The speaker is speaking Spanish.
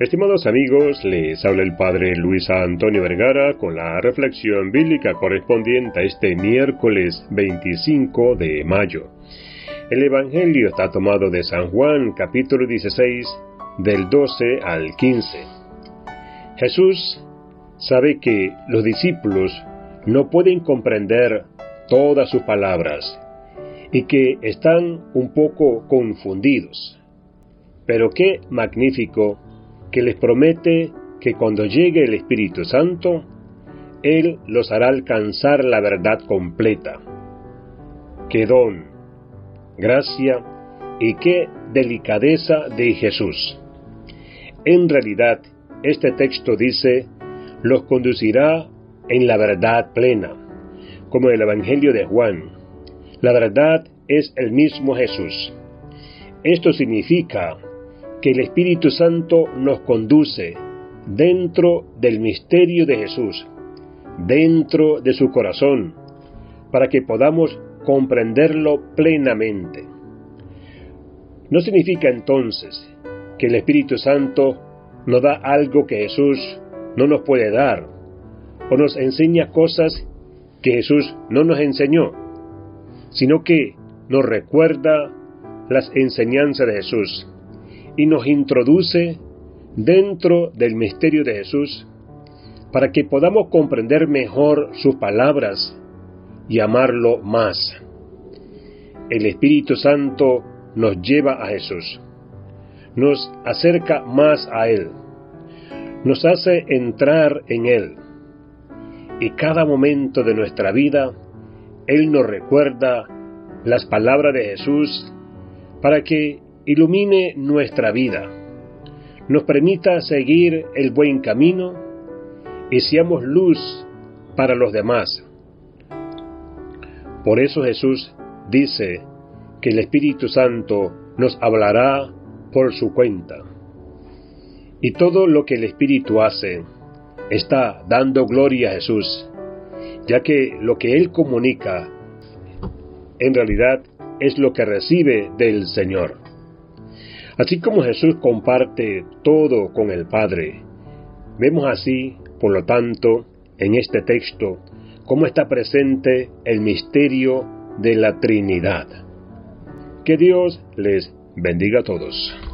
Estimados amigos, les habla el Padre Luis Antonio Vergara con la reflexión bíblica correspondiente a este miércoles 25 de mayo. El Evangelio está tomado de San Juan capítulo 16 del 12 al 15. Jesús sabe que los discípulos no pueden comprender todas sus palabras y que están un poco confundidos. Pero qué magnífico que les promete que cuando llegue el Espíritu Santo, Él los hará alcanzar la verdad completa. Qué don, gracia y qué delicadeza de Jesús. En realidad, este texto dice, los conducirá en la verdad plena, como el Evangelio de Juan. La verdad es el mismo Jesús. Esto significa que el Espíritu Santo nos conduce dentro del misterio de Jesús, dentro de su corazón, para que podamos comprenderlo plenamente. No significa entonces que el Espíritu Santo nos da algo que Jesús no nos puede dar, o nos enseña cosas que Jesús no nos enseñó, sino que nos recuerda las enseñanzas de Jesús y nos introduce dentro del misterio de Jesús para que podamos comprender mejor sus palabras y amarlo más. El Espíritu Santo nos lleva a Jesús, nos acerca más a Él, nos hace entrar en Él y cada momento de nuestra vida Él nos recuerda las palabras de Jesús para que ilumine nuestra vida, nos permita seguir el buen camino y seamos luz para los demás. Por eso Jesús dice que el Espíritu Santo nos hablará por su cuenta. Y todo lo que el Espíritu hace está dando gloria a Jesús, ya que lo que Él comunica en realidad es lo que recibe del Señor. Así como Jesús comparte todo con el Padre, vemos así, por lo tanto, en este texto, cómo está presente el misterio de la Trinidad. Que Dios les bendiga a todos.